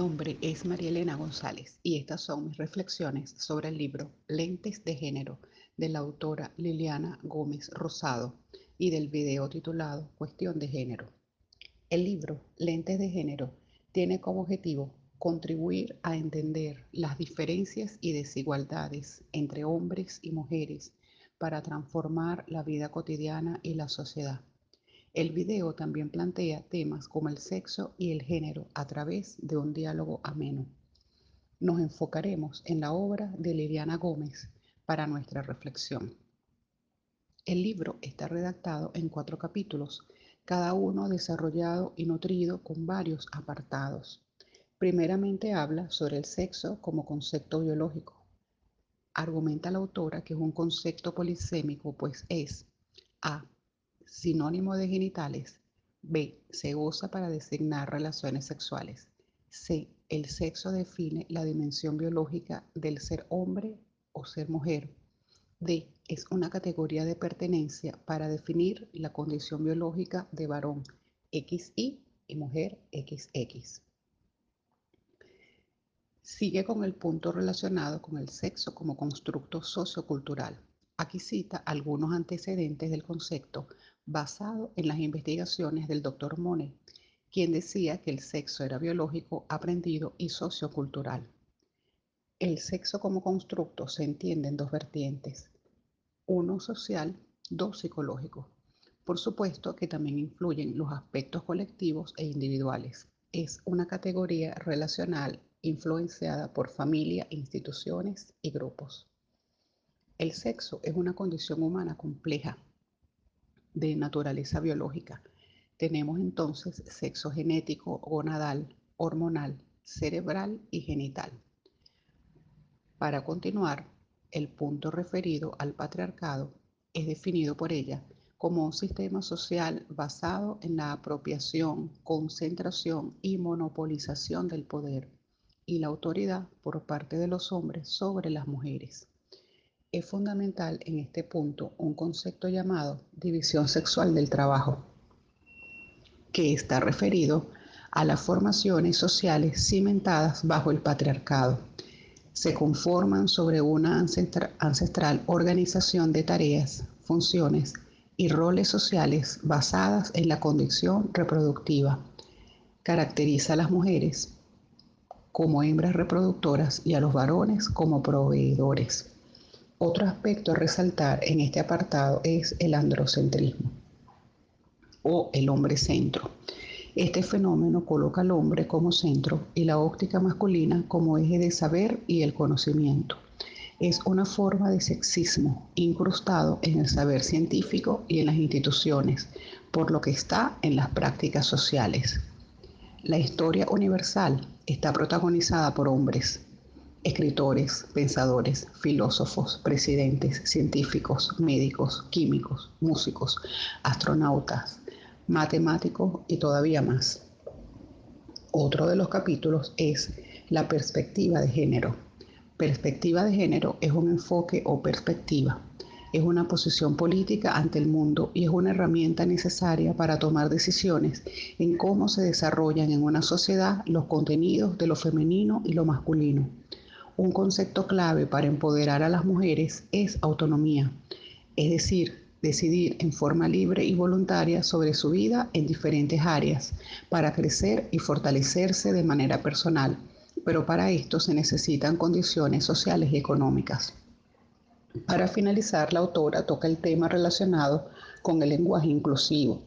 nombre es María Elena González y estas son mis reflexiones sobre el libro Lentes de Género de la autora Liliana Gómez Rosado y del video titulado Cuestión de Género. El libro Lentes de Género tiene como objetivo contribuir a entender las diferencias y desigualdades entre hombres y mujeres para transformar la vida cotidiana y la sociedad. El video también plantea temas como el sexo y el género a través de un diálogo ameno. Nos enfocaremos en la obra de Liliana Gómez para nuestra reflexión. El libro está redactado en cuatro capítulos, cada uno desarrollado y nutrido con varios apartados. Primeramente habla sobre el sexo como concepto biológico. Argumenta la autora que es un concepto polisémico, pues es A sinónimo de genitales. B. Se usa para designar relaciones sexuales. C. El sexo define la dimensión biológica del ser hombre o ser mujer. D. Es una categoría de pertenencia para definir la condición biológica de varón XY y mujer XX. Sigue con el punto relacionado con el sexo como constructo sociocultural. Aquí cita algunos antecedentes del concepto basado en las investigaciones del doctor Monet, quien decía que el sexo era biológico, aprendido y sociocultural. El sexo como constructo se entiende en dos vertientes, uno social, dos psicológico. Por supuesto que también influyen los aspectos colectivos e individuales. Es una categoría relacional influenciada por familia, instituciones y grupos. El sexo es una condición humana compleja de naturaleza biológica. Tenemos entonces sexo genético, gonadal, hormonal, cerebral y genital. Para continuar, el punto referido al patriarcado es definido por ella como un sistema social basado en la apropiación, concentración y monopolización del poder y la autoridad por parte de los hombres sobre las mujeres. Es fundamental en este punto un concepto llamado división sexual del trabajo, que está referido a las formaciones sociales cimentadas bajo el patriarcado. Se conforman sobre una ancestral organización de tareas, funciones y roles sociales basadas en la condición reproductiva. Caracteriza a las mujeres como hembras reproductoras y a los varones como proveedores. Otro aspecto a resaltar en este apartado es el androcentrismo o el hombre centro. Este fenómeno coloca al hombre como centro y la óptica masculina como eje de saber y el conocimiento. Es una forma de sexismo incrustado en el saber científico y en las instituciones, por lo que está en las prácticas sociales. La historia universal está protagonizada por hombres, escritores, pensadores, filósofos, presidentes, científicos, médicos, químicos, músicos, astronautas, matemáticos y todavía más. Otro de los capítulos es la perspectiva de género. Perspectiva de género es un enfoque o perspectiva. Es una posición política ante el mundo y es una herramienta necesaria para tomar decisiones en cómo se desarrollan en una sociedad los contenidos de lo femenino y lo masculino un concepto clave para empoderar a las mujeres es autonomía, es decir, decidir en forma libre y voluntaria sobre su vida en diferentes áreas para crecer y fortalecerse de manera personal, pero para esto se necesitan condiciones sociales y económicas. Para finalizar, la autora toca el tema relacionado con el lenguaje inclusivo.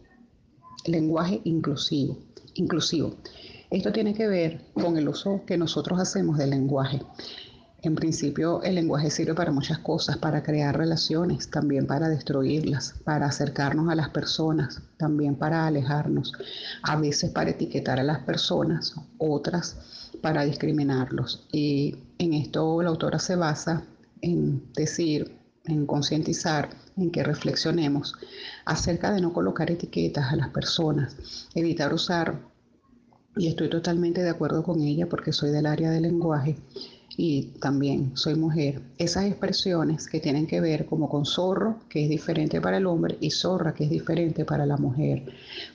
Lenguaje inclusivo. Inclusivo. Esto tiene que ver con el uso que nosotros hacemos del lenguaje. En principio, el lenguaje sirve para muchas cosas, para crear relaciones, también para destruirlas, para acercarnos a las personas, también para alejarnos, a veces para etiquetar a las personas, otras para discriminarlos. Y en esto la autora se basa en decir, en concientizar, en que reflexionemos acerca de no colocar etiquetas a las personas, evitar usar y estoy totalmente de acuerdo con ella porque soy del área del lenguaje, y también soy mujer. Esas expresiones que tienen que ver como con zorro, que es diferente para el hombre, y zorra, que es diferente para la mujer,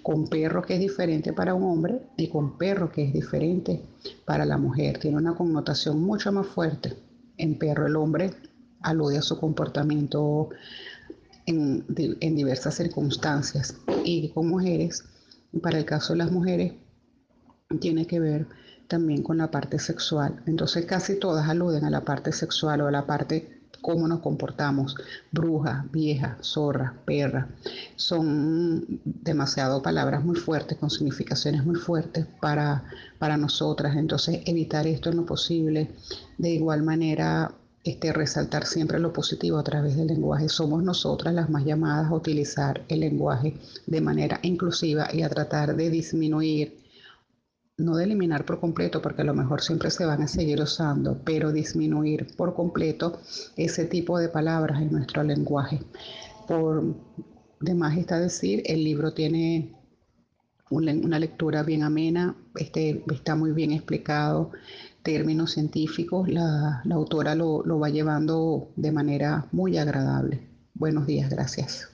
con perro, que es diferente para un hombre, y con perro, que es diferente para la mujer. Tiene una connotación mucho más fuerte. En perro el hombre alude a su comportamiento en, en diversas circunstancias y con mujeres, para el caso de las mujeres, tiene que ver también con la parte sexual. Entonces casi todas aluden a la parte sexual o a la parte cómo nos comportamos. Bruja, vieja, zorra, perra. Son demasiado palabras muy fuertes, con significaciones muy fuertes para, para nosotras. Entonces evitar esto en lo posible. De igual manera, este, resaltar siempre lo positivo a través del lenguaje. Somos nosotras las más llamadas a utilizar el lenguaje de manera inclusiva y a tratar de disminuir no de eliminar por completo, porque a lo mejor siempre se van a seguir usando, pero disminuir por completo ese tipo de palabras en nuestro lenguaje. Por demás está decir, el libro tiene una lectura bien amena, este, está muy bien explicado, términos científicos, la, autora lo va llevando de manera muy agradable. Buenos días, gracias.